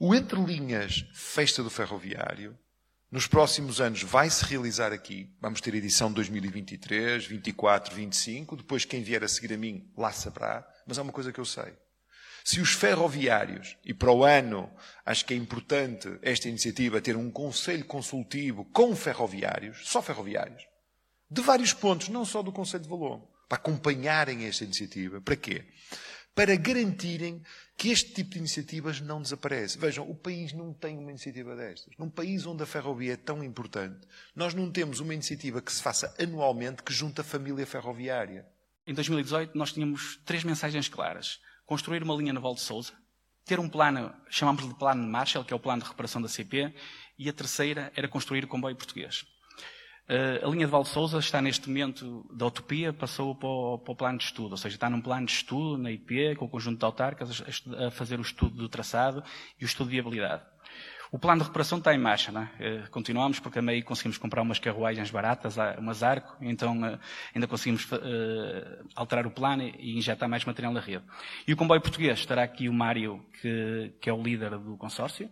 O Entre Linhas Festa do Ferroviário, nos próximos anos vai se realizar aqui. Vamos ter edição 2023, 24, 25. Depois, quem vier a seguir a mim, lá saberá. Mas há uma coisa que eu sei. Se os ferroviários, e para o ano acho que é importante esta iniciativa ter um conselho consultivo com ferroviários, só ferroviários, de vários pontos, não só do Conselho de Valor, para acompanharem esta iniciativa. Para quê? Para garantirem que este tipo de iniciativas não desaparece. Vejam, o país não tem uma iniciativa destas. Num país onde a ferrovia é tão importante, nós não temos uma iniciativa que se faça anualmente que junta a família ferroviária. Em 2018, nós tínhamos três mensagens claras. Construir uma linha naval de Sousa, ter um plano, chamamos de plano de Marshall, que é o plano de reparação da CP, e a terceira era construir o comboio português. Uh, a linha de Valde Souza está neste momento da utopia, passou para o, para o, plano de estudo, ou seja, está num plano de estudo na IP, com o conjunto de autarcas, a, fazer o estudo do traçado e o estudo de viabilidade. O plano de recuperação está em marcha, não é? uh, continuamos porque a meio conseguimos comprar umas carruagens baratas, umas arco, então uh, ainda conseguimos alterar o plano e injetar mais material na rede. E o comboio português, estará aqui o Mário, que, que é o líder do consórcio,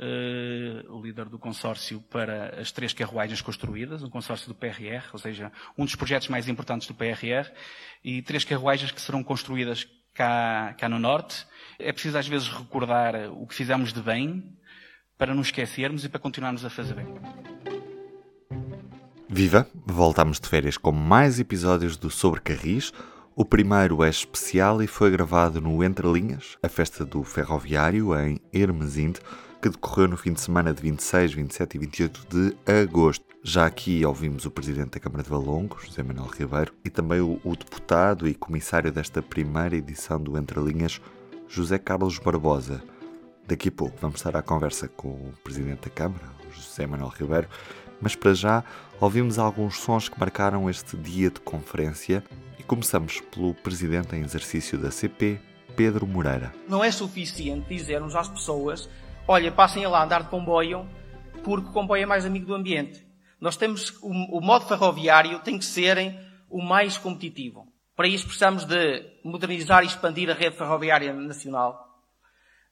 uh, o líder do consórcio para as três carruagens construídas, um consórcio do PRR, ou seja, um dos projetos mais importantes do PRR, e três carruagens que serão construídas cá, cá no Norte. É preciso às vezes recordar o que fizemos de bem, para não esquecermos e para continuarmos a fazer bem. Viva! Voltamos de férias com mais episódios do Sobre Carris. O primeiro é especial e foi gravado no Entre Linhas, a festa do ferroviário em Hermesinde, que decorreu no fim de semana de 26, 27 e 28 de agosto. Já aqui ouvimos o Presidente da Câmara de Valongo, José Manuel Ribeiro, e também o, o deputado e comissário desta primeira edição do Entre Linhas, José Carlos Barbosa. Daqui a pouco vamos estar à conversa com o Presidente da Câmara, José Manuel Ribeiro, mas para já ouvimos alguns sons que marcaram este dia de conferência e começamos pelo Presidente em exercício da CP, Pedro Moreira. Não é suficiente dizermos às pessoas olha, passem a lá andar de comboio, porque o comboio é mais amigo do ambiente. Nós temos, o, o modo ferroviário tem que ser o mais competitivo. Para isso precisamos de modernizar e expandir a rede ferroviária nacional.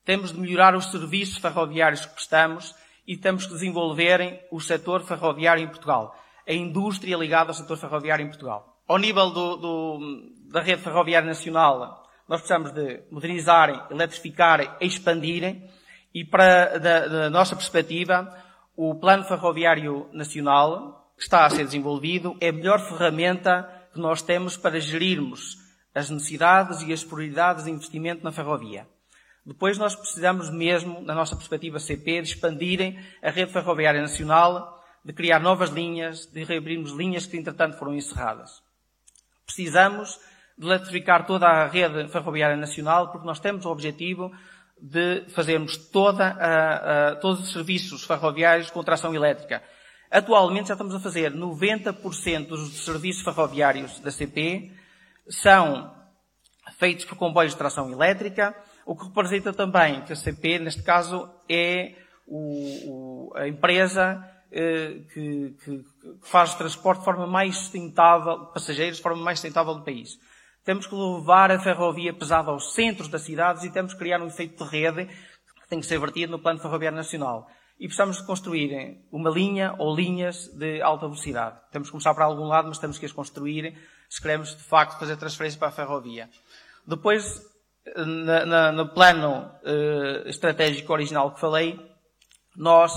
Temos de melhorar os serviços ferroviários que prestamos e temos que desenvolver o setor ferroviário em Portugal. A indústria ligada ao setor ferroviário em Portugal. Ao nível do, do, da rede ferroviária nacional, nós precisamos de modernizar, eletrificar expandir e para, da, da nossa perspectiva, o Plano Ferroviário Nacional, que está a ser desenvolvido, é a melhor ferramenta que nós temos para gerirmos as necessidades e as prioridades de investimento na ferrovia. Depois nós precisamos mesmo, na nossa perspectiva CP, de expandirem a rede ferroviária nacional, de criar novas linhas, de reabrirmos linhas que entretanto foram encerradas. Precisamos de eletrificar toda a rede ferroviária nacional porque nós temos o objetivo de fazermos toda a, a, todos os serviços ferroviários com tração elétrica. Atualmente já estamos a fazer 90% dos serviços ferroviários da CP são feitos por comboios de tração elétrica, o que representa também que a CP, neste caso, é o, o, a empresa eh, que, que, faz o transporte de forma mais sustentável, passageiros de forma mais sustentável do país. Temos que levar a ferrovia pesada aos centros das cidades e temos que criar um efeito de rede que tem que ser vertido no Plano Ferroviário Nacional. E precisamos de construir uma linha ou linhas de alta velocidade. Temos que começar para algum lado, mas temos que as construir se queremos, de facto, fazer transferência para a ferrovia. Depois, na, na, no plano uh, estratégico original que falei, nós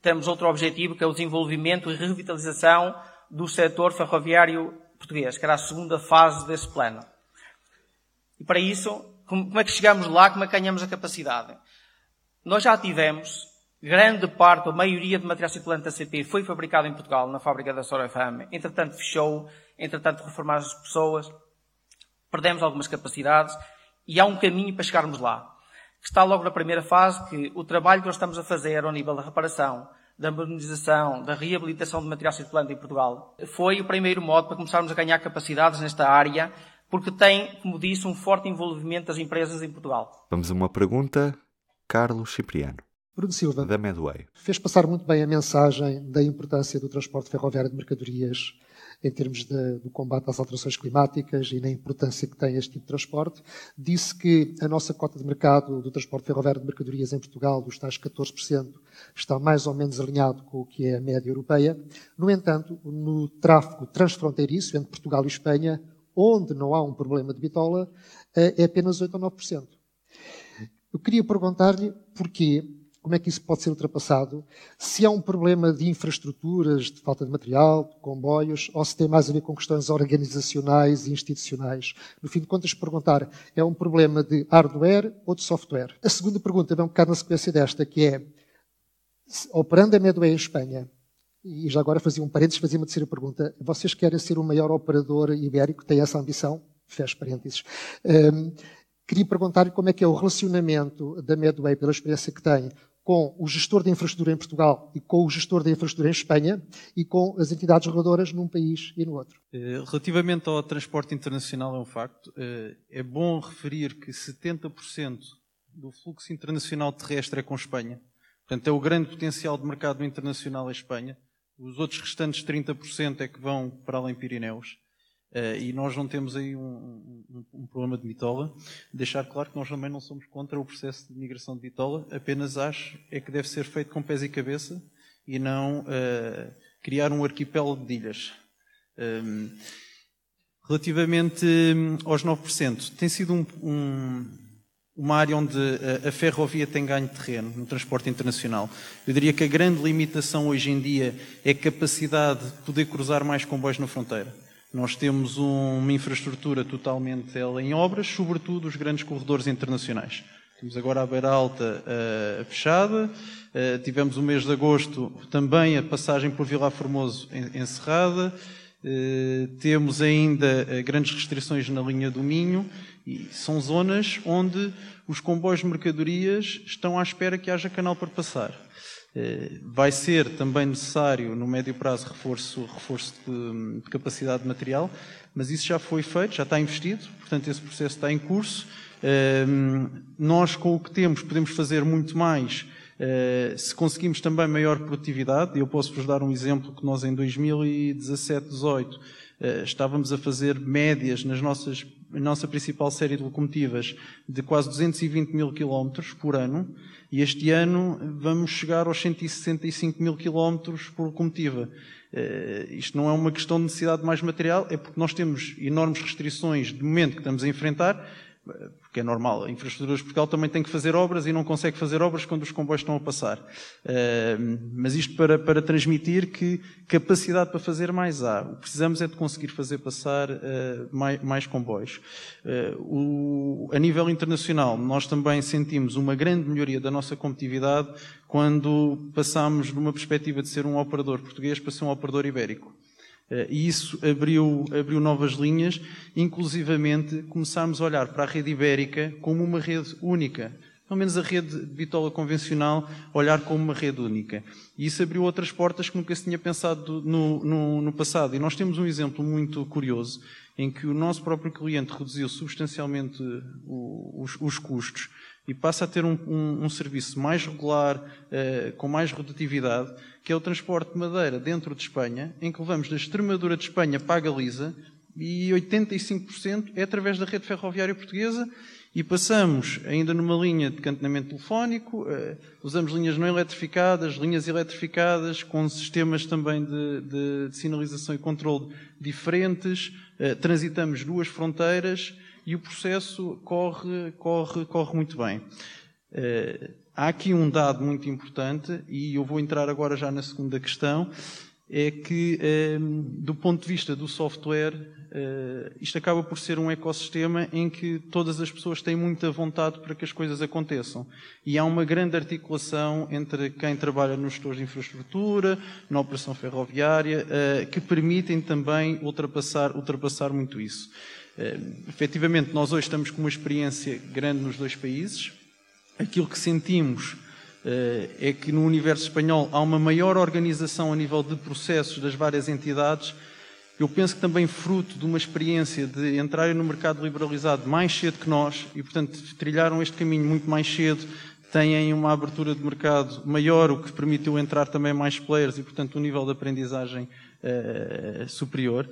temos outro objetivo, que é o desenvolvimento e revitalização do setor ferroviário português, que era a segunda fase desse plano. E para isso, como é que chegamos lá? Como é que ganhamos a capacidade? Nós já tivemos grande parte, a maioria de material circulante da CP foi fabricado em Portugal, na fábrica da Sorafame. Entretanto, fechou. Entretanto, reformaram as pessoas. Perdemos algumas capacidades. E há um caminho para chegarmos lá. Que está logo na primeira fase, que o trabalho que nós estamos a fazer ao nível da reparação, da modernização, da reabilitação de material circulante em Portugal, foi o primeiro modo para começarmos a ganhar capacidades nesta área, porque tem, como disse, um forte envolvimento das empresas em Portugal. Vamos a uma pergunta, Carlos Cipriano. Bruno Silva, da Medway. Fez passar muito bem a mensagem da importância do transporte ferroviário de mercadorias em termos de, do combate às alterações climáticas e na importância que tem este tipo de transporte. Disse que a nossa cota de mercado do transporte ferroviário de mercadorias em Portugal, dos tais 14%, está mais ou menos alinhado com o que é a média europeia. No entanto, no tráfego transfronteiriço entre Portugal e Espanha, onde não há um problema de bitola, eh, é apenas 8 ou 9%. Eu queria perguntar-lhe porquê como é que isso pode ser ultrapassado? Se há um problema de infraestruturas, de falta de material, de comboios, ou se tem mais a ver com questões organizacionais e institucionais? No fim de contas, perguntar, é um problema de hardware ou de software? A segunda pergunta vem um bocado na sequência desta, que é, operando a Medway em Espanha, e já agora fazia um parênteses, fazia uma terceira pergunta, vocês querem ser o maior operador ibérico? Tem essa ambição? Fecha parênteses. Um, queria perguntar-lhe como é que é o relacionamento da Medway, pela experiência que tem, com o gestor de infraestrutura em Portugal e com o gestor de infraestrutura em Espanha e com as entidades reguladoras num país e no outro. Eh, relativamente ao transporte internacional, é um facto. Eh, é bom referir que 70% do fluxo internacional terrestre é com Espanha. Portanto, é o grande potencial de mercado internacional em Espanha. Os outros restantes 30% é que vão para além Pirineus. Uh, e nós não temos aí um, um, um, problema de bitola. Deixar claro que nós também não somos contra o processo de migração de bitola, apenas acho é que deve ser feito com pés e cabeça e não uh, criar um arquipélago de ilhas. Um, ehm, relativamente hum, aos 9%, tem sido um, uma área onde a, a ferrovia tem ganho terreno no transporte internacional. Eu diria que a grande limitação hoje em dia é a capacidade de poder cruzar mais comboios na fronteira. Nós temos uma infraestrutura totalmente ela em obras, sobretudo os grandes corredores internacionais. Temos agora a Beira Alta uh, fechada, uh, tivemos o mês de agosto também a passagem por Vila Formoso encerrada, uh, temos ainda grandes restrições na linha do Minho, e são zonas onde os comboios de mercadorias estão à espera que haja canal para passar. Eh, vai ser também necessário, no médio prazo, reforço, reforço de, de, capacidade de material, mas isso já foi feito, já está investido, portanto, esse processo está em curso. Eh, nós, com o que temos, podemos fazer muito mais. Eh, se conseguimos também maior produtividade, eu posso-vos dar um exemplo que nós em 2017, 18 estávamos a fazer médias nas nossas, na nossa principal série de locomotivas de quase 220 mil quilómetros por ano. E este ano vamos chegar aos 165 mil quilómetros por locomotiva. Uh, isto não é uma questão de necessidade de mais material, é porque nós temos enormes restrições de momento que estamos a enfrentar, porque é normal, a infraestrutura de Portugal também tem que fazer obras e não consegue fazer obras quando os comboios estão a passar. Uh, mas isto para, para transmitir que capacidade para fazer mais há. O que precisamos é de conseguir fazer passar uh, mais, mais, comboios. Uh, o, a nível internacional, nós também sentimos uma grande melhoria da nossa competitividade quando passamos de uma perspectiva de ser um operador português para ser um operador ibérico. Eh, e isso abriu, abriu novas linhas, inclusivamente começámos a olhar para a rede ibérica como uma rede única. Pelo menos a rede de bitola convencional, olhar como uma rede única. E isso abriu outras portas que nunca se tinha pensado no, no, no passado. E nós temos um exemplo muito curioso, em que o nosso próprio cliente reduziu substancialmente os, os custos e passa a ter um, um, um serviço mais regular, uh, com mais rotatividade, que é o transporte de madeira dentro de Espanha, em que levamos da Extremadura de Espanha para a Galiza e 85% é através da rede ferroviária portuguesa e passamos ainda numa linha de cantonamento telefónico, uh, usamos linhas não eletrificadas, linhas eletrificadas, com sistemas também de, de, de sinalização e controle diferentes, uh, transitamos duas fronteiras e o processo corre, corre, corre muito bem. Uh, há aqui um dado muito importante, e eu vou entrar agora já na segunda questão, é que, uh, do ponto de vista do software, uh, isto acaba por ser um ecossistema em que todas as pessoas têm muita vontade para que as coisas aconteçam. E há uma grande articulação entre quem trabalha nos gestores de infraestrutura, na operação ferroviária, que permitem também ultrapassar, ultrapassar muito isso. Uh, efetivamente, nós hoje estamos com uma experiência grande nos dois países. Aquilo que sentimos uh, é que no universo espanhol há uma maior organização a nível de processos das várias entidades. Eu penso que também fruto de uma experiência de entrarem no mercado liberalizado mais cedo que nós e, portanto, trilharam este caminho muito mais cedo, têm uma abertura de mercado maior, o que permitiu entrar também mais players e, portanto, um nível de aprendizagem uh, superior,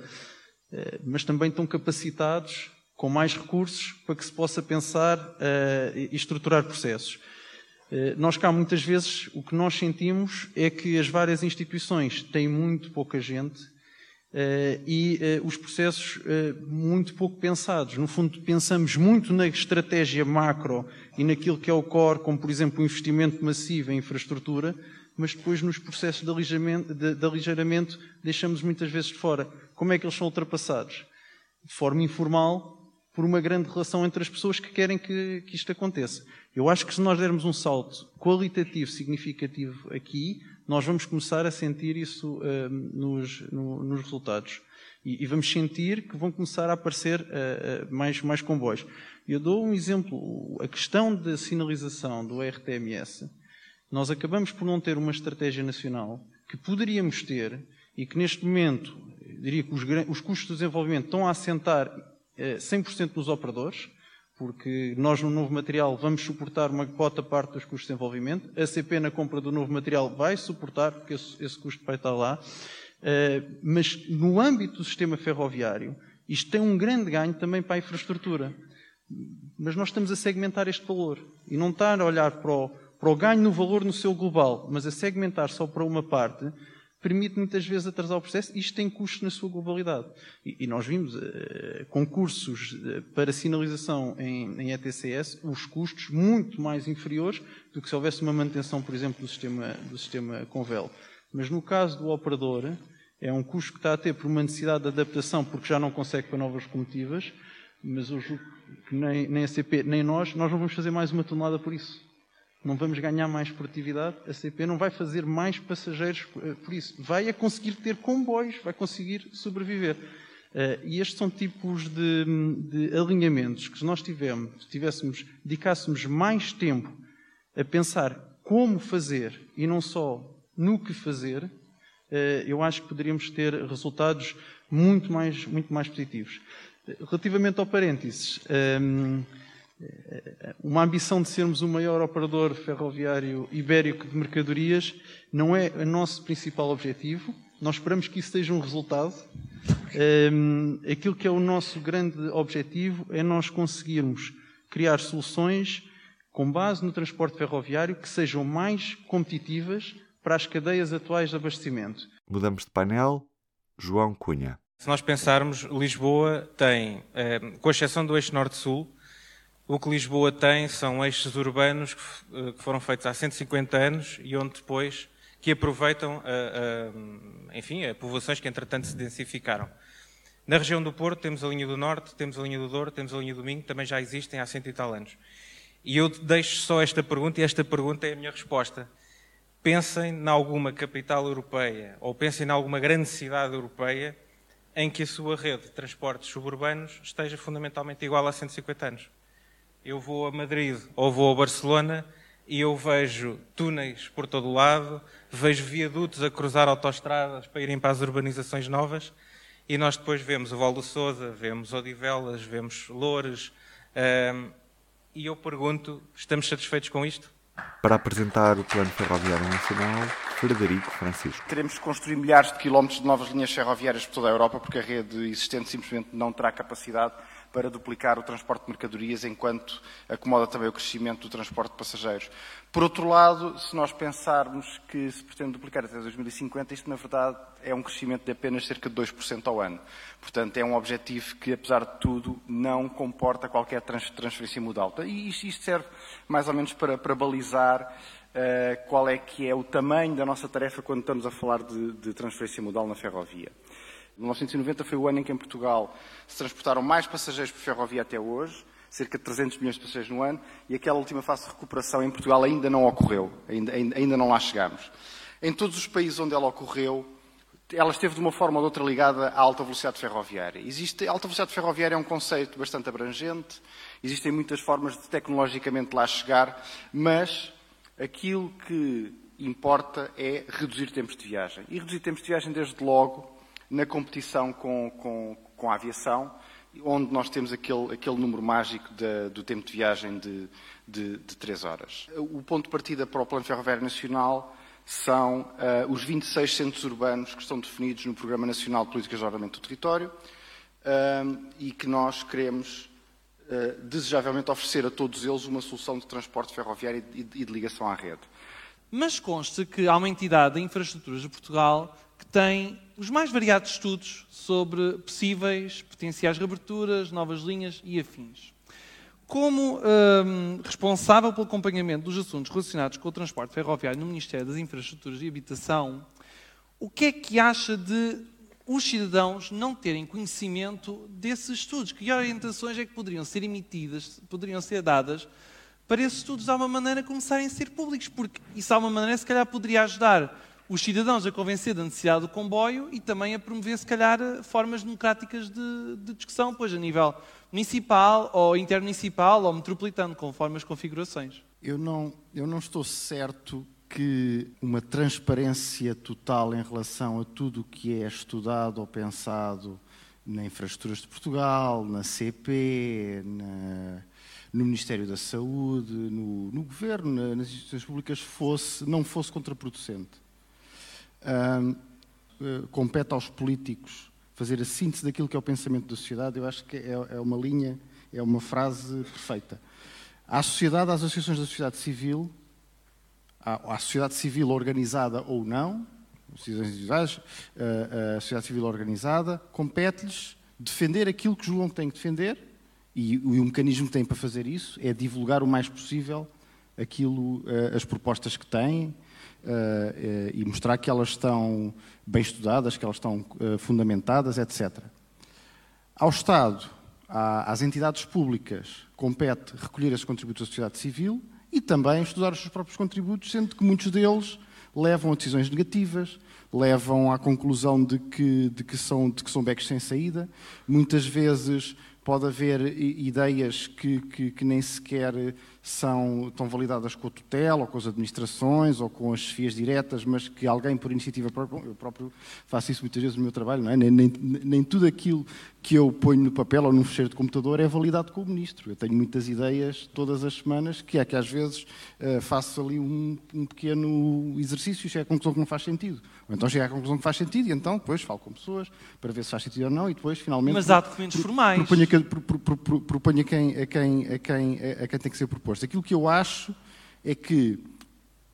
mas também estão capacitados com mais recursos para que se possa pensar uh, e estruturar processos. Nós cá muitas vezes o que nós sentimos é que as várias instituições têm muito pouca gente e os processos muito pouco pensados. No fundo, pensamos muito na estratégia macro e naquilo que é o core, como por exemplo o investimento massivo em infraestrutura, mas depois nos processos de aligeiramento deixamos muitas vezes de fora. Como é que eles são ultrapassados? De forma informal, por uma grande relação entre as pessoas que querem que, que isto aconteça. Eu acho que se nós dermos um salto qualitativo significativo aqui, nós vamos começar a sentir isso uh, nos, no, nos, resultados. E, e, vamos sentir que vão começar a aparecer uh, uh, mais, mais comboios. Eu dou um exemplo. A questão da sinalização do RTMS, nós acabamos por não ter uma estratégia nacional que poderíamos ter e que neste momento, diria que os, os custos de desenvolvimento estão a assentar 100% nos operadores, porque nós no novo material vamos suportar uma cota parte dos custos de desenvolvimento, a CP na compra do novo material vai suportar, porque esse, esse custo vai estar lá, uh, mas no âmbito do sistema ferroviário, isto tem um grande ganho também para a infraestrutura. Mas nós estamos a segmentar este valor. E não estar a olhar para o, para o ganho no valor no seu global, mas a segmentar só para uma parte, permite muitas vezes atrasar o processo e isto tem custos na sua globalidade. E, e nós vimos uh, concursos eh, para sinalização em, em, ETCS, os custos muito mais inferiores do que se houvesse uma manutenção, por exemplo, do sistema, do sistema Convel. Mas no caso do operador, é um custo que está a ter por uma necessidade de adaptação, porque já não consegue para novas locomotivas, mas eu julgo que nem, nem a CP, nem nós, nós não vamos fazer mais uma tonelada por isso não vamos ganhar mais produtividade, a CP não vai fazer mais passageiros eh, por isso. Vai a conseguir ter comboios, vai conseguir sobreviver. Uh, e estes são tipos de, de, alinhamentos que se nós tivemos, tivéssemos, dedicássemos mais tempo a pensar como fazer e não só no que fazer, uh, eu acho que poderíamos ter resultados muito mais, muito mais positivos. Relativamente ao parênteses, ehm, uma ambição de sermos o maior operador ferroviário ibérico de mercadorias não é o nosso principal objetivo. Nós esperamos que isso seja um resultado. Um, aquilo que é o nosso grande objetivo é nós conseguirmos criar soluções com base no transporte ferroviário que sejam mais competitivas para as cadeias atuais de abastecimento. Mudamos de painel. João Cunha. Se nós pensarmos, Lisboa tem, eh, com exceção do eixo norte-sul, o que Lisboa tem são eixos urbanos que, foram feitos há 150 anos e onde depois que aproveitam, a, a, enfim, a povoações que entretanto se densificaram. Na região do Porto temos a linha do Norte, temos a linha do Douro, temos a linha do Minho, também já existem há cento e tal anos. E eu deixo só esta pergunta, e esta pergunta é a minha resposta. Pensem em alguma capital europeia, ou pensem em alguma grande cidade europeia, em que a sua rede de transportes suburbanos esteja fundamentalmente igual a 150 anos eu vou a Madrid ou vou a Barcelona e eu vejo túneis por todo o lado, vejo viadutos a cruzar autoestradas para irem para as urbanizações novas e nós depois vemos o Val do Sousa, vemos Odivelas, vemos Loures um, e eu pergunto, estamos satisfeitos com isto? Para apresentar o Plano Ferroviário Nacional, Frederico Francisco. Teremos que construir milhares de quilómetros de novas linhas ferroviárias por toda a Europa porque a rede existente simplesmente não terá capacidade para duplicar o transporte de mercadorias, enquanto acomoda também o crescimento do transporte de passageiros. Por outro lado, se nós pensarmos que se pretende duplicar até 2050, isto na verdade é um crescimento de apenas cerca de 2% ao ano. Portanto, é um objetivo que, apesar de tudo, não comporta qualquer transferência modal. E isto serve mais ou menos para, para balizar uh, qual é que é o tamanho da nossa tarefa quando estamos a falar de, de transferência modal na ferrovia. 1990 foi o ano em que em Portugal se transportaram mais passageiros por ferrovia até hoje, cerca de 300 milhões de passageiros no ano, e aquela última fase de recuperação em Portugal ainda não ocorreu, ainda, ainda não lá chegamos. Em todos os países onde ela ocorreu, ela esteve de uma forma ou de outra ligada à alta velocidade ferroviária. Existe, a alta velocidade ferroviária é um conceito bastante abrangente, existem muitas formas de tecnologicamente lá chegar, mas aquilo que importa é reduzir tempos de viagem. E reduzir tempos de viagem, desde logo, na competição com, com, com a aviação onde nós temos aquele, aquele número mágico de, do tempo de viagem de, de, de 3 horas. O ponto de partida para o Plano Ferroviário Nacional são uh, os 26 centros urbanos que estão definidos no Programa Nacional de Políticas de Ordenamento do Território uh, e que nós queremos, uh, desejavelmente, oferecer a todos eles uma solução de transporte ferroviário e de, e de ligação à rede. Mas consta que há uma entidade de infraestruturas de Portugal que tem os mais variados estudos sobre possíveis, potenciais reaberturas, novas linhas e afins. Como hum, responsável pelo acompanhamento dos assuntos relacionados com o transporte ferroviário no Ministério das Infraestruturas e Habitação, o que é que acha de os cidadãos não terem conhecimento desses estudos? Que orientações é que poderiam ser emitidas, poderiam ser dadas para esses estudos de alguma maneira começarem a ser públicos? Porque isso de alguma maneira se calhar poderia ajudar os cidadãos a convencer da necessidade do comboio e também a promover, se calhar, formas democráticas de, de discussão, pois a nível municipal ou intermunicipal ou metropolitano, conforme as configurações. Eu não, eu não estou certo que uma transparência total em relação a tudo o que é estudado ou pensado na Infraestruturas de Portugal, na CP, na, no Ministério da Saúde, no, no Governo, nas instituições públicas, fosse, não fosse contraproducente uh, compete aos políticos fazer a síntese daquilo que é o pensamento da sociedade, eu acho que é, é uma linha, é uma frase perfeita. À sociedade, às associações da sociedade civil, à, à sociedade civil organizada ou não, decisões individuais, a sociedade civil organizada, compete-lhes defender aquilo que julgam que têm que defender e o mecanismo que têm para fazer isso é divulgar o mais possível aquilo, as propostas que têm uh, e mostrar que elas estão bem estudadas, que elas estão uh, fundamentadas, etc. Ao Estado, às entidades públicas, compete recolher esses contributos da sociedade civil e também estudar os seus próprios contributos, sendo que muitos deles levam a decisões negativas, levam à conclusão de que, de que, são, de que são becos sem saída. Muitas vezes pode haver ideias que, que, que nem sequer são, estão validadas com a tutela, ou com as administrações, ou com as chefias diretas, mas que alguém por iniciativa própria, eu próprio faço isso muitas vezes no meu trabalho, não é? nem, nem, nem tudo aquilo que eu ponho no papel ou num fecheiro de computador é validado com o ministro. Eu tenho muitas ideias todas as semanas que é que às vezes uh, faço ali um, um, pequeno exercício e chego à conclusão que não faz sentido. Ou então chego à conclusão que faz sentido e então depois falo com pessoas para ver se faz sentido ou não e depois finalmente... Mas há documentos formais. Proponho, a, proponho a, quem, a, quem, a, quem, a quem tem que ser proposto. Aquilo que eu acho é que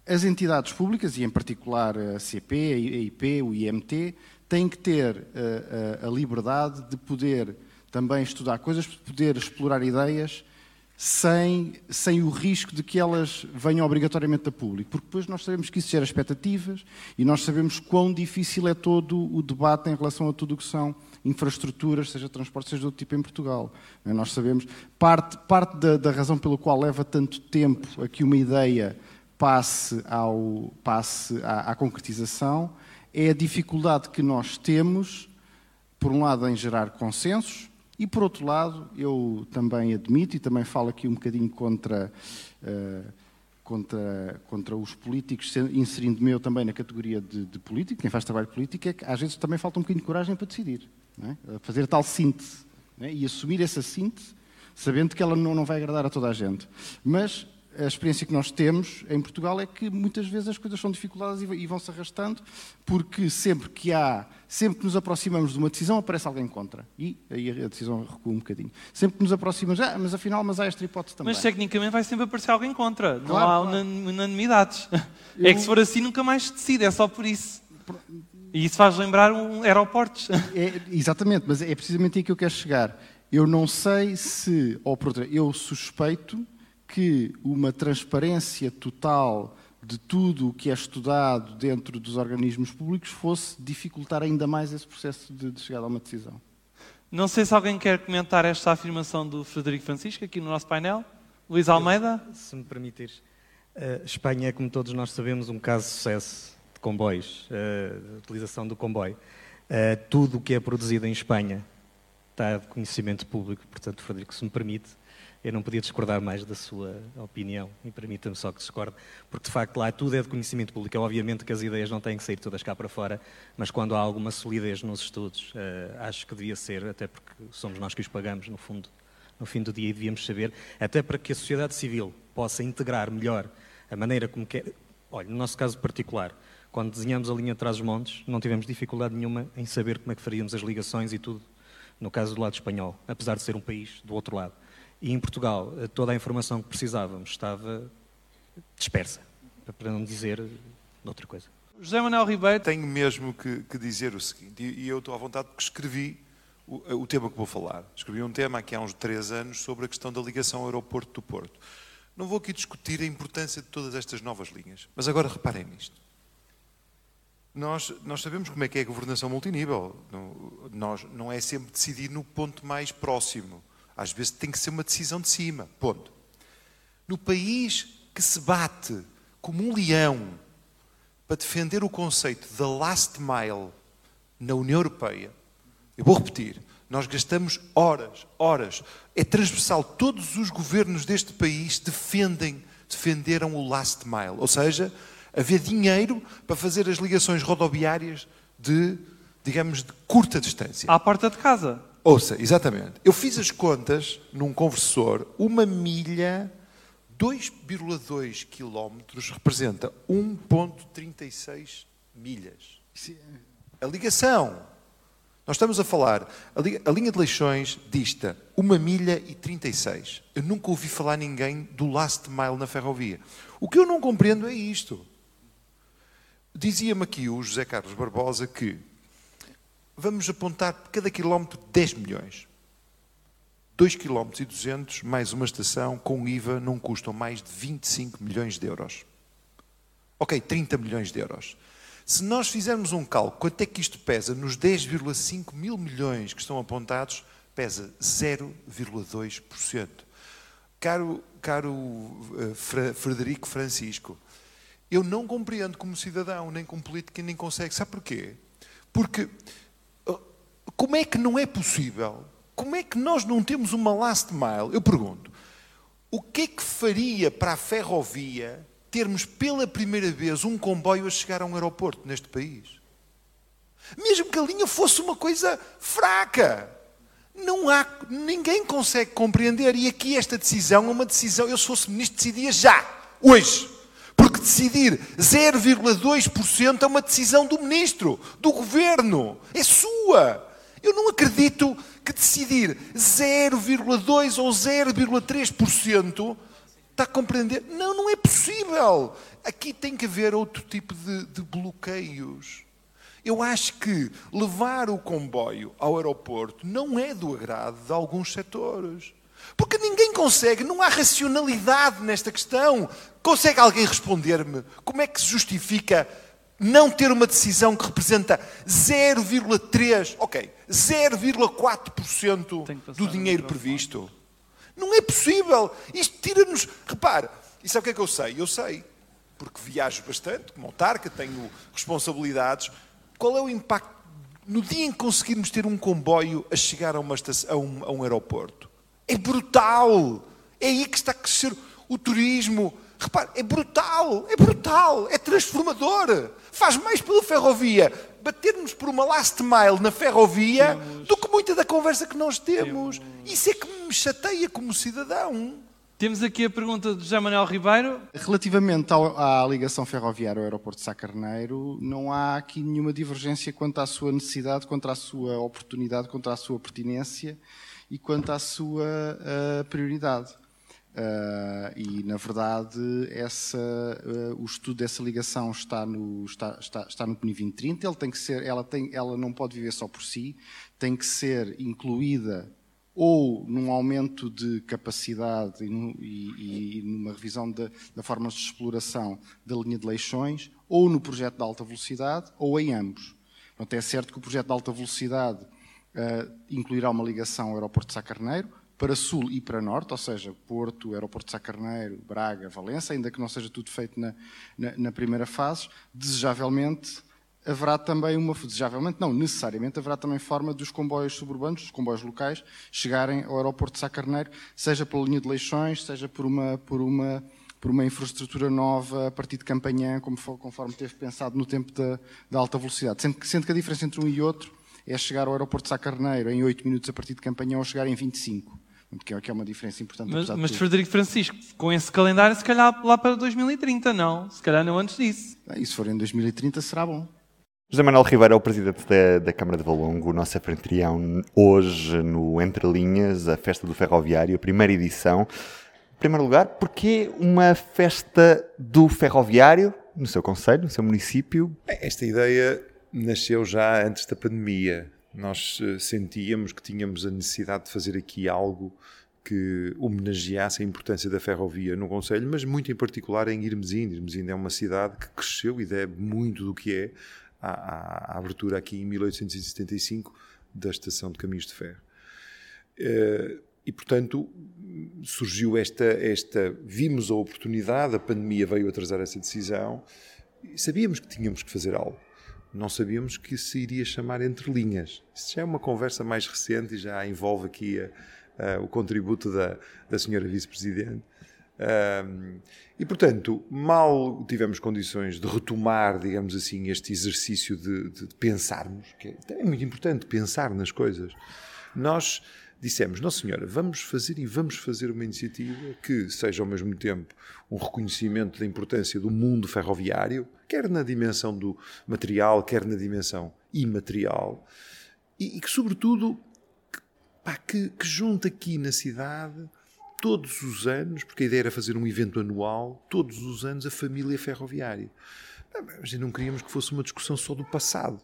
as entidades públicas, e em particular a CP, a IP, o IMT, têm que ter a, eh, a, eh, a liberdade de poder também estudar coisas, de poder explorar ideias sem, sem o risco de que elas venham obrigatoriamente a público. Porque depois nós sabemos que isso gera expectativas e nós sabemos quão difícil é todo o debate em relação a tudo o que são infraestruturas, seja transporte, seja outro tipo em Portugal. É? Nós sabemos, parte, parte da, da razão pela qual leva tanto tempo a que uma ideia passe, ao, passe à, à concretização é a dificuldade que nós temos, por um lado, em gerar consensos, e por outro lado, eu também admito, e também falo aqui um bocadinho contra, uh, contra, contra os políticos, inserindo-me eu também na categoria de, de, político, quem faz trabalho político, é que às vezes também falta um bocadinho de coragem para decidir. É? Fazer tal síntese é? e assumir essa síntese, sabendo que ela não, não vai agradar a toda a gente. Mas a experiência que nós temos em Portugal é que muitas vezes as coisas são dificultadas e vão-se arrastando, porque sempre que há, sempre que nos aproximamos de uma decisão, aparece alguém contra. E aí a decisão recua um bocadinho. Sempre que nos aproximamos, ah, mas afinal, mas há esta hipótese também. Mas tecnicamente vai sempre aparecer alguém contra. Não há claro. unanimidades. Eu... É que se for assim, nunca mais se decide, é só por isso. E isso faz lembrar um aeroportos. É, exatamente, mas é precisamente aí que eu quero chegar. Eu não sei se, ou por outra, eu suspeito que uma transparência total de tudo o que é estudado dentro dos organismos públicos fosse dificultar ainda mais esse processo de, de chegada a uma decisão. Não sei se alguém quer comentar esta afirmação do Frederico Francisco aqui no nosso painel. Luís Almeida? Eu, se me permitires. Uh, Espanha é, como todos nós sabemos, um caso de sucesso comboios, uh, utilização do comboio. Uh, tudo o que é produzido em Espanha está de conhecimento público, portanto, Frederico, se me permite, eu não podia discordar mais da sua opinião e permita-me só que discorde, porque de facto lá tudo é de conhecimento público. Obviamente que as ideias não têm que sair todas cá para fora, mas quando há alguma solidez nos estudos, uh, acho que devia ser, até porque somos nós que os pagamos, no fundo, no fim do dia, e devíamos saber, até para que a sociedade civil possa integrar melhor a maneira como quer. Olha, no nosso caso particular, quando desenhamos a linha atrás dos montes, não tivemos dificuldade nenhuma em saber como é que faríamos as ligações e tudo, no caso do lado espanhol, apesar de ser um país do outro lado. E em Portugal, eh, toda a informação que precisávamos estava dispersa, para não dizer outra coisa. José Manuel Ribeiro. Tenho mesmo que, que dizer o seguinte, e, eu estou à vontade porque escrevi o, eh, o, tema que vou falar. Escrevi um tema aqui há uns três anos sobre a questão da ligação aeroporto do Porto. Não vou aqui discutir a importância de todas estas novas linhas, mas agora reparem nisto. Nós, nós sabemos como é que é a governação multinível. Não, nós, não é sempre decidir no ponto mais próximo. Às vezes tem que ser uma decisão de cima. Ponto. No país que se bate como um leão para defender o conceito da last mile na União Europeia, eu vou repetir, nós gastamos horas, horas. É transversal. Todos os governos deste país defendem, defenderam o last mile. Ou seja, haver dinheiro para fazer as ligações rodoviárias de, digamos, de curta distância. À porta de casa. Ouça, exatamente. Eu fiz as contas num conversor, uma milha, 2,2 quilómetros representa 1,36 milhas. A ligação. Nós estamos a falar, a, li, a linha de Leixões dista 1 milha e 36. Eu nunca ouvi falar ninguém do last mile na ferrovia. O que eu não compreendo é isto. Dizia-me aqui o José Carlos Barbosa que vamos apontar por cada quilómetro 10 milhões. 2 km e 200 mais uma estação com IVA não custam mais de 25 milhões de euros. Ok, 30 milhões de euros. Se nós fizermos um cálculo, quanto é que isto pesa nos 10,5 mil milhões que estão apontados, pesa 0,2%. Caro, caro uh, Frederico Francisco, eu não compreendo como cidadão, nem como político, nem consegue. Sabe porquê? Porque como é que não é possível? Como é que nós não temos uma last mile? Eu pergunto, o que é que faria para a ferrovia termos pela primeira vez um comboio a chegar a um aeroporto neste país? Mesmo que a linha fosse uma coisa fraca. Não há, ninguém consegue compreender. E aqui esta decisão é uma decisão, eu se fosse ministro decidia já, hoje. Porque decidir 0,2% é uma decisão do ministro, do governo, é sua. Eu não acredito que decidir 0,2 ou 0,3% está a compreender. Não, não é possível. Aqui tem que haver outro tipo de, de bloqueios. Eu acho que levar o comboio ao aeroporto não é do agrado de alguns setores. Porque ninguém consegue, não há racionalidade nesta questão. Consegue alguém responder-me como é que se justifica não ter uma decisão que representa 0,3, ok, 0,4% do dinheiro previsto. Não é possível. Isto tira-nos. Repare, e sabe o que é que eu sei? Eu sei, porque viajo bastante, como autarca, tenho responsabilidades. Qual é o impacto no dia em que conseguirmos ter um comboio a chegar a, estação, a, um, a um aeroporto? É brutal. É aí que está a crescer o turismo, Repare, é brutal, é brutal, é transformador. Faz mais pela ferrovia batermos por uma last mile na ferrovia temos... do que muita da conversa que nós temos. temos. Isso é que me chateia como cidadão. Temos aqui a pergunta de José Manuel Ribeiro. Relativamente ao, à ligação ferroviária ao aeroporto de Sá Carneiro, não há aqui nenhuma divergência quanto à sua necessidade, quanto à sua oportunidade, quanto à sua pertinência e quanto à sua uh, prioridade. Uh, e, na verdade, essa, uh, o estudo dessa ligação está no, está, está, está no PNI 2030. Ele tem que ser, ela, tem, ela não pode viver só por si, tem que ser incluída ou num aumento de capacidade e, no, e, e numa revisão da forma de exploração da linha de Leixões, ou no projeto de alta velocidade, ou em ambos. Portanto, é certo que o projeto de alta velocidade incluirá uma ligação ao aeroporto de Sá Carneiro, para sul e para norte, ou seja, Porto, Aeroporto de Sacarneiro, Braga, Valença, ainda que não seja tudo feito na, na, na primeira fase, desejavelmente haverá também uma, desejavelmente não, necessariamente, haverá também forma dos comboios suburbanos, dos comboios locais, chegarem ao aeroporto de Sá Carneiro, seja pela linha de Leixões, seja por uma, por uma, por uma infraestrutura nova a partir de Campanhã, como, conforme teve pensado no tempo da, da alta velocidade. Sendo que, sendo que a diferença entre um e outro é chegar ao aeroporto de Sá Carneiro em 8 minutos a partir de Campanhã ou chegar em 25. É, que é uma diferença importante. Mas, mas Frederico Francisco, com esse calendário, se calhar lá para 2030, não? Se calhar não antes disso. E se for em 2030, será bom. José Manuel Ribeiro é o presidente da, da Câmara de Valongo, o nosso anfitrião hoje no Entre Linhas, a festa do ferroviário, a primeira edição. Em primeiro lugar, porquê uma festa do ferroviário no seu conselho, no seu município? Esta ideia nasceu já antes da pandemia. Nós eh, sentíamos que tínhamos a necessidade de fazer aqui algo que homenageasse a importância da ferrovia no Conselho, mas muito em particular em Irmesinde. Irmesinde é uma cidade que cresceu e deve muito do que é à, abertura aqui em 1875 da estação de Caminhos de Ferro. Eh, e, portanto, surgiu esta, esta. Vimos a oportunidade, a pandemia veio atrasar essa decisão, sabíamos que tínhamos que fazer algo. Não sabíamos que se iria chamar Entre Linhas. Isso já é uma conversa mais recente e já envolve aqui a, a, o contributo da, da senhora Vice-Presidente. Um, e, portanto, mal tivemos condições de retomar, digamos assim, este exercício de, de, de pensarmos, que é, é muito importante pensar nas coisas, nós dissemos, não senhora, vamos fazer e vamos fazer uma iniciativa que seja ao mesmo tempo um reconhecimento da importância do mundo ferroviário, quer na dimensão do material, quer na dimensão imaterial, e, e que, sobretudo, pá, que, que junta aqui na cidade todos os anos, porque a ideia era fazer um evento anual, todos os anos a família ferroviária. Mas não queríamos que fosse uma discussão só do passado,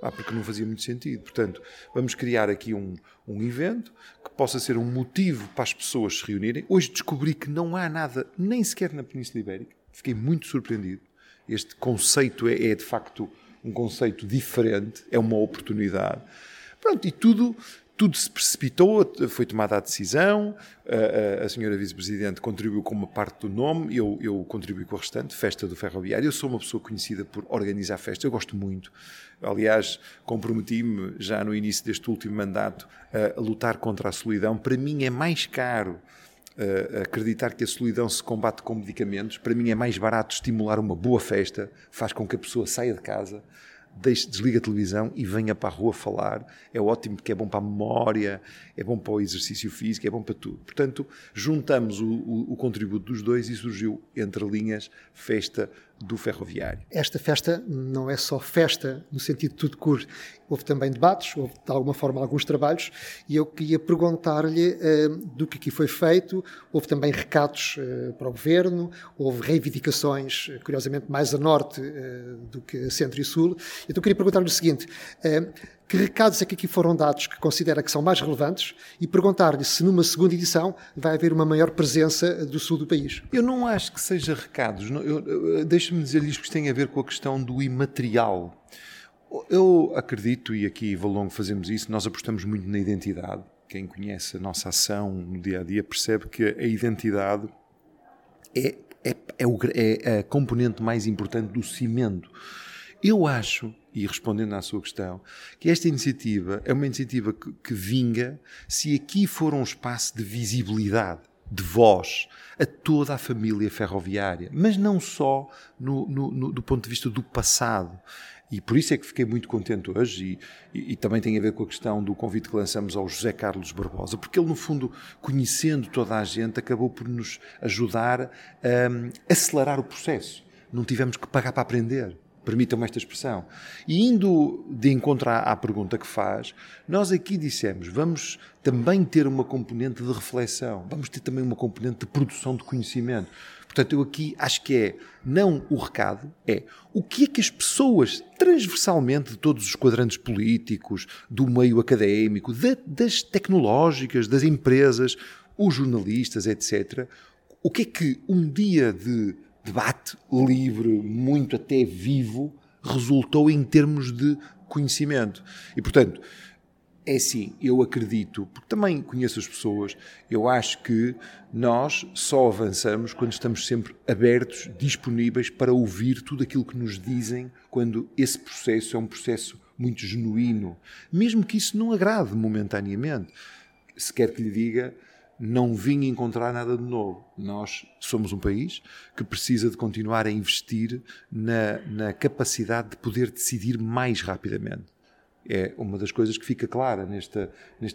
porque não fazia muito sentido. Portanto, vamos criar aqui um, um evento que possa ser um motivo para as pessoas se reunirem. Hoje descobri que não há nada, nem sequer na Península Ibérica. Fiquei muito surpreendido. Este conceito é, é de facto um conceito diferente, é uma oportunidade. Pronto, e tudo tudo se precipitou, foi tomada a decisão, a, a, a senhora vice-presidente contribuiu com uma parte do nome, eu, eu contribuí com o restante, Festa do Ferroviário. Eu sou uma pessoa conhecida por organizar festas, eu gosto muito. Aliás, comprometi-me já no início deste último mandato a, a lutar contra a solidão. Para mim é mais caro acreditar que a solidão se combate com medicamentos. Para mim é mais barato estimular uma boa festa, faz com que a pessoa saia de casa, desliga a televisão e venha para a rua falar. É ótimo porque é bom para a memória, é bom para o exercício físico, é bom para tudo. Portanto, juntamos o, o, o contributo dos dois e surgiu, entre linhas, Festa do Ferroviário. Esta festa não é só festa no sentido de tudo cor. Houve também debates, houve de alguma forma alguns trabalhos, e eu queria perguntar-lhe uh, do que aqui foi feito. Houve também recados uh, para o governo, houve reivindicações, uh, curiosamente, mais a norte do que a centro e sul. Então queria perguntar-lhe o seguinte que recados é que aqui foram dados que considera que são mais relevantes e perguntar-lhe se numa segunda edição vai haver uma maior presença do sul do país. Eu não acho que seja recados. Deixe-me dizer-lhe isto que tem a ver com a questão do imaterial. Eu acredito, e aqui em Valongo fazemos isso, nós apostamos muito na identidade. Quem conhece a nossa ação no dia a dia percebe que a identidade é, é, é, o, é a componente mais importante do cimento. Eu acho e respondendo à sua questão, que esta iniciativa é uma iniciativa que, que vinga se aqui for um espaço de visibilidade, de voz, a toda a família ferroviária, mas não só no, no, no, do ponto de vista do passado. E por isso é que fiquei muito contente hoje, e, e, e, também tem a ver com a questão do convite que lançamos ao José Carlos Barbosa, porque ele, no fundo, conhecendo toda a gente, acabou por nos ajudar a um, acelerar o processo. Não tivemos que pagar para aprender permitam-me esta expressão. E indo de encontro à, à, pergunta que faz, nós aqui dissemos, vamos também ter uma componente de reflexão, vamos ter também uma componente de produção de conhecimento. Portanto, eu aqui acho que é, não o recado, é o que é que as pessoas, transversalmente de todos os quadrantes políticos, do meio académico, de, das tecnológicas, das empresas, os jornalistas, etc., o que é que um dia de debate livre, muito até vivo, resultou em termos de conhecimento. E, portanto, É assim, eu acredito, porque também conheço as pessoas, eu acho que nós só avançamos quando estamos sempre abertos, disponíveis para ouvir tudo aquilo que nos dizem, quando esse processo é um processo muito genuíno, mesmo que isso não agrade momentaneamente. Se quer que lhe diga, não vim encontrar nada de novo. Nós somos um país que precisa de continuar a investir na, na capacidade de poder decidir mais rapidamente é uma das coisas que fica clara neste,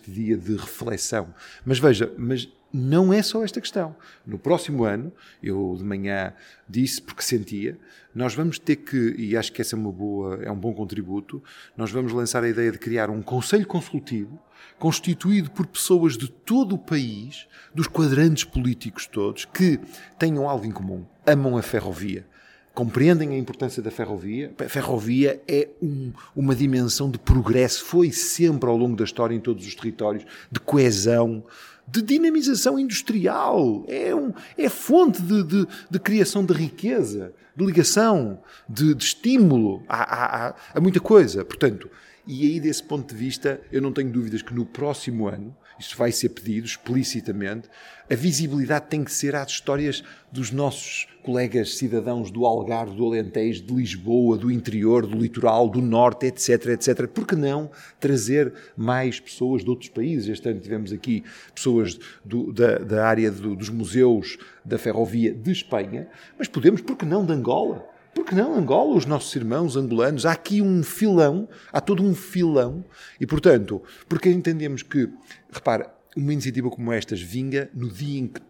dia de reflexão. Mas veja, mas não é só esta questão. No próximo ano, eu de manhã disse porque sentia, nós vamos ter que, e acho que essa é uma boa, é um bom contributo, nós vamos lançar a ideia de criar um conselho consultivo constituído por pessoas de todo o país, dos quadrantes políticos todos, que tenham algo em comum, amam a ferrovia. Compreendem a importância da ferrovia. A ferrovia é um, uma dimensão de progresso, foi sempre ao longo da história em todos os territórios, de coesão, de dinamização industrial, é, um, é fonte de, de, de criação de riqueza, de ligação, de, de estímulo. A, a, a muita coisa. Portanto, e aí, desse ponto de vista, eu não tenho dúvidas que no próximo ano isso vai ser pedido explicitamente, a visibilidade tem que ser às histórias dos nossos colegas cidadãos do Algarve, do Alentejo, de Lisboa, do interior, do litoral, do norte, etc, etc. Por que não trazer mais pessoas de outros países? Este ano tivemos aqui pessoas do, da, da, área do, dos museus da ferrovia de Espanha, mas podemos, por que não, de Angola? Por que não Angola, os nossos irmãos angolanos? Há aqui um filão, há todo um filão, e portanto, porque entendemos que, repara, uma iniciativa como estas vinga no dia em que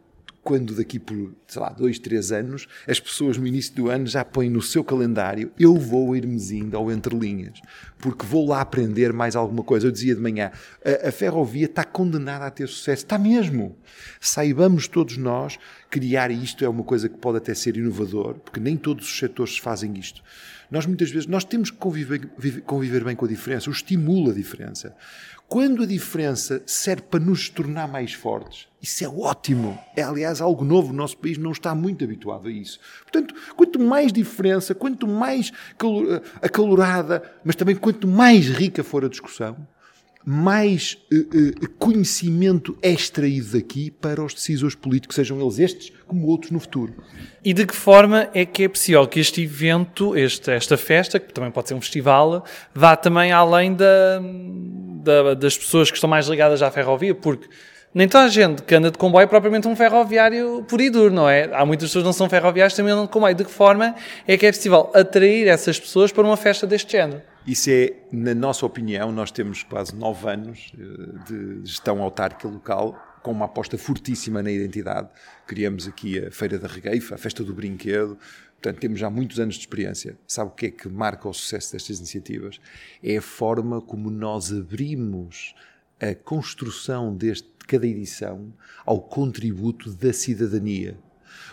quando daqui por, sei lá, dois, três anos, as pessoas no início do ano já põem no seu calendário, eu vou a Hermesindo ao Entre Linhas, porque vou lá aprender mais alguma coisa. Eu dizia de manhã, a, a ferrovia está condenada a ter sucesso. Está mesmo. Saibamos todos nós criar isto é uma coisa que pode até ser inovador, porque nem todos os setores fazem isto. Nós muitas vezes, nós temos que conviver, conviver bem com a diferença, o estimula a diferença. Quando a diferença serve para nos tornar mais fortes, isso é ótimo. É, aliás, algo novo. O nosso país não está muito habituado a isso. Portanto, quanto mais diferença, quanto mais acalorada, mas também quanto mais rica for a discussão, mais uh, uh, conhecimento é extraído daqui para os decisores políticos, sejam eles estes como outros no futuro. E de que forma é que é possível que este evento, este, esta festa, que também pode ser um festival, vá também além da, da, das pessoas que estão mais ligadas à ferrovia? Porque nem toda a gente que anda de comboio é propriamente um ferroviário por e duro, não é? Há muitas pessoas que não são ferroviários também andam de comboio. De que forma é que é possível atrair essas pessoas para uma festa deste género? Isso é, na nossa opinião, nós temos quase nove anos eh, de gestão autárquica local, com uma aposta fortíssima na identidade. Criamos aqui a Feira da Regueifa, a Festa do Brinquedo, portanto temos já muitos anos de experiência. Sabe o que é que marca o sucesso destas iniciativas? É a forma como nós abrimos a construção deste, de cada edição ao contributo da cidadania.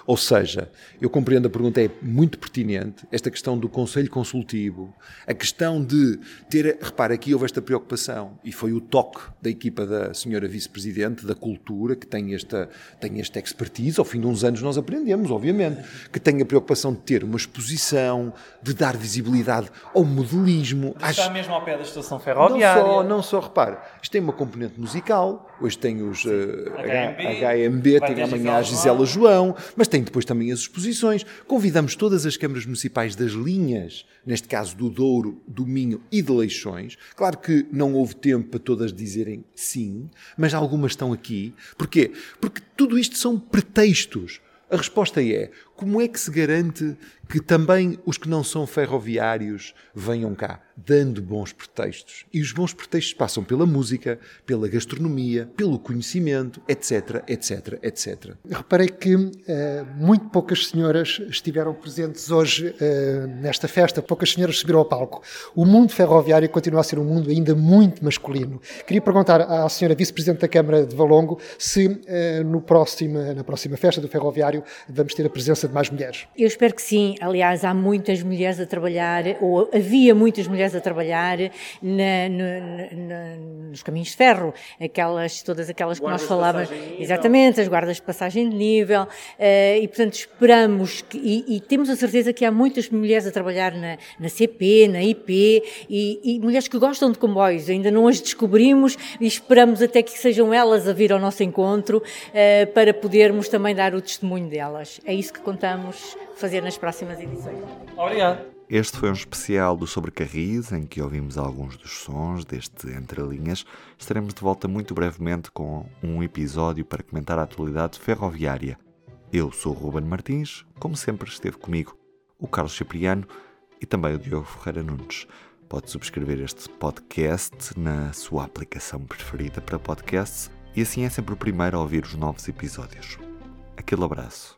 Ou seja, eu compreendo a pergunta, é muito pertinente, esta questão do Conselho Consultivo, a questão de ter, repara, aqui houve esta preocupação, e foi o toque da equipa da senhora Vice-Presidente da Cultura, que tem esta, tem esta expertise, ao fim de uns anos nós aprendemos, obviamente, que tem a preocupação de ter uma exposição, de dar visibilidade ao modelismo. Está às... mesmo ao pé da estação ferroviária. Não só, não só, repare, isto tem uma componente musical, hoje tem os uh, HMB, HMB tem amanhã a Gisela João, mas tem tem depois também as exposições. Convidamos todas as câmaras municipais das linhas, neste caso do Douro, do Minho e de Leixões. Claro que não houve tempo para todas dizerem sim, mas algumas estão aqui. Porquê? Porque tudo isto são pretextos. A resposta é: como é que se garante que também os que não são ferroviários venham cá? dando bons pretextos. E os bons pretextos passam pela música, pela gastronomia, pelo conhecimento, etc, etc, etc. reparei que uh, muito poucas senhoras estiveram presentes hoje uh, nesta festa, poucas senhoras subiram ao palco. O mundo ferroviário continua a ser um mundo ainda muito masculino. Queria perguntar à senhora Vice-Presidente da Câmara de Valongo se uh, no próximo, na próxima festa do ferroviário vamos ter a presença de mais mulheres. Eu espero que sim. Aliás, há muitas mulheres a trabalhar, ou havia muitas mulheres a trabalhar na, no, na, nos caminhos de ferro, aquelas, todas aquelas que nós falávamos. Exatamente, as guardas de passagem de nível. Uh, e, portanto, esperamos que, e, e, temos a certeza que há muitas mulheres a trabalhar na, na CP, na IP, e, e mulheres que gostam de comboios. Ainda não as descobrimos e esperamos até que sejam elas a vir ao nosso encontro uh, para podermos também dar o testemunho delas. É isso que contamos fazer nas próximas edições. Obrigado. Este foi um especial do Sobre Carris, em que ouvimos alguns dos sons deste Entre Linhas. Estaremos de volta muito brevemente com um episódio para comentar a atualidade ferroviária. Eu sou o Ruben Martins, como sempre esteve comigo o Carlos Cipriano e também o Diogo Ferreira Nunes. Pode subscrever este podcast na sua aplicação preferida para podcasts e assim é sempre o primeiro a ouvir os novos episódios. Aquele abraço.